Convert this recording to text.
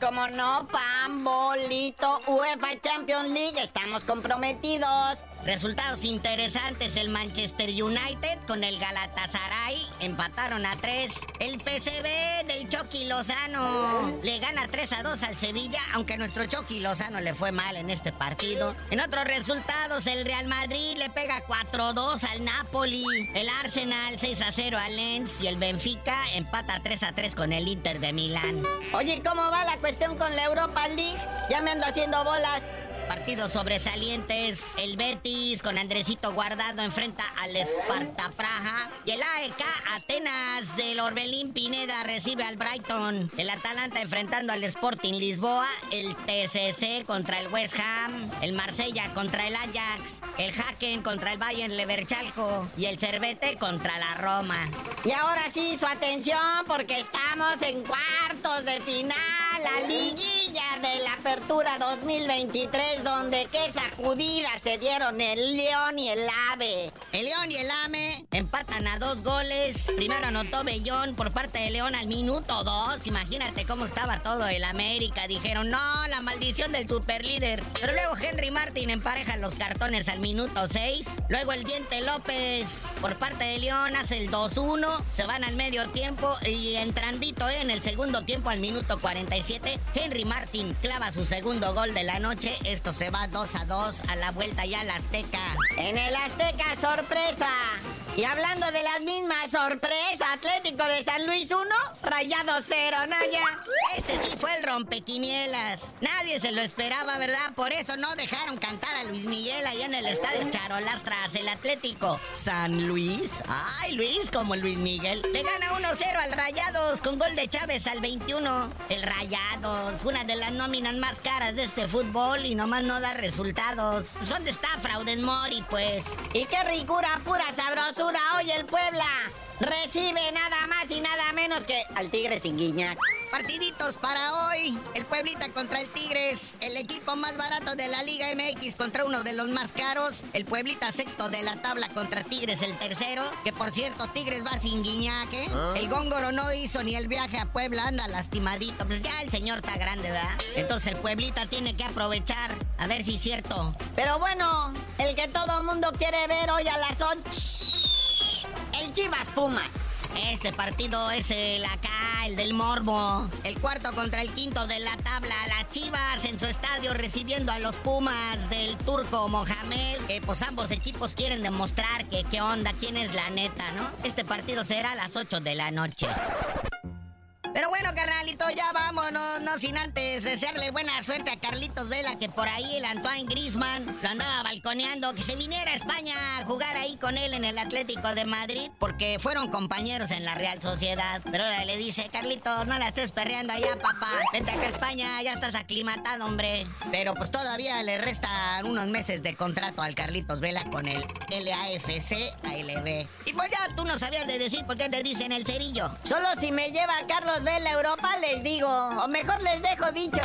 Como no, Pambolito, UEFA Champions League, estamos comprometidos. Resultados interesantes, el Manchester United con el Galatasaray empataron a 3. El PCB del Chucky Lozano le gana 3 a 2 al Sevilla, aunque nuestro Chucky Lozano le fue mal en este partido. En otros resultados, el Real Madrid le pega 4 2 al Napoli, el Arsenal 6 a 0 al Lens y el Benfica empata 3 a 3 con el Inter de Milán. Oye, ¿cómo va la cuestión con la Europa League? Ya me ando haciendo bolas. Partidos sobresalientes, el Betis con Andresito Guardado enfrenta al Esparta Praja y el AEK Atenas del Orbelín Pineda recibe al Brighton. El Atalanta enfrentando al Sporting Lisboa, el TCC contra el West Ham, el Marsella contra el Ajax, el Haken contra el Bayern Leverchalco y el Cervete contra la Roma. Y ahora sí, su atención porque estamos en cuartos de final, la liguilla de la apertura 2023 donde qué sacudida se dieron el León y el Ave. El León y el Ame empatan a dos goles. Primero anotó Bellón por parte de León al minuto dos. Imagínate cómo estaba todo el América. Dijeron, no, la maldición del superlíder. Pero luego Henry Martin empareja los cartones al minuto 6. Luego el Diente López por parte de León hace el 2-1. Se van al medio tiempo y entrandito en el segundo tiempo al minuto 47. Henry Martin clava su segundo gol de la noche se va 2 a 2 a la vuelta ya al Azteca. En el Azteca, sorpresa. Y hablando de las mismas sorpresas, Atlético de San Luis 1, Rayado 0, Naya. Este sí fue el rompequinielas. Nadie se lo esperaba, ¿verdad? Por eso no dejaron cantar a Luis Miguel ahí en el estadio Charolas tras el Atlético. San Luis. Ay, Luis, como Luis Miguel. Le gana 1-0 al Rayados con gol de Chávez al 21. El Rayados, una de las nóminas más caras de este fútbol y nomás no da resultados. ¿Dónde está Frauden Mori, pues? Y qué ricura, pura sabrosa hoy el Puebla recibe nada más menos que al Tigre sin guiñac. Partiditos para hoy. El Pueblita contra el Tigres. El equipo más barato de la Liga MX contra uno de los más caros. El Pueblita sexto de la tabla contra Tigres el tercero. Que por cierto, Tigres va sin guiñaque. ¿Ah? El Góngoro no hizo ni el viaje a Puebla. Anda lastimadito. Pues ya el señor está grande, ¿verdad? Entonces el Pueblita tiene que aprovechar. A ver si es cierto. Pero bueno, el que todo el mundo quiere ver hoy a las 8 el Chivas Pumas. Este partido es el acá, el del Morbo. El cuarto contra el quinto de la tabla. Las Chivas en su estadio recibiendo a los Pumas del turco Mohamed. Pues ambos equipos quieren demostrar que qué onda, quién es la neta, ¿no? Este partido será a las 8 de la noche. Pero bueno, carnalito, ya vámonos, no sin antes desearle buena suerte a Carlitos Vela, que por ahí el Antoine Grisman lo andaba balconeando, que se viniera a España a jugar ahí con él en el Atlético de Madrid, porque fueron compañeros en la Real Sociedad. Pero ahora le dice, Carlitos, no la estés perreando allá, papá. Vente acá a España, ya estás aclimatado, hombre. Pero pues todavía le restan unos meses de contrato al Carlitos Vela con el LAFC ALB. Y pues ya tú no sabías de decir por qué te dicen el cerillo. Solo si me lleva Carlos ve la Europa, les digo. O mejor les dejo dicho.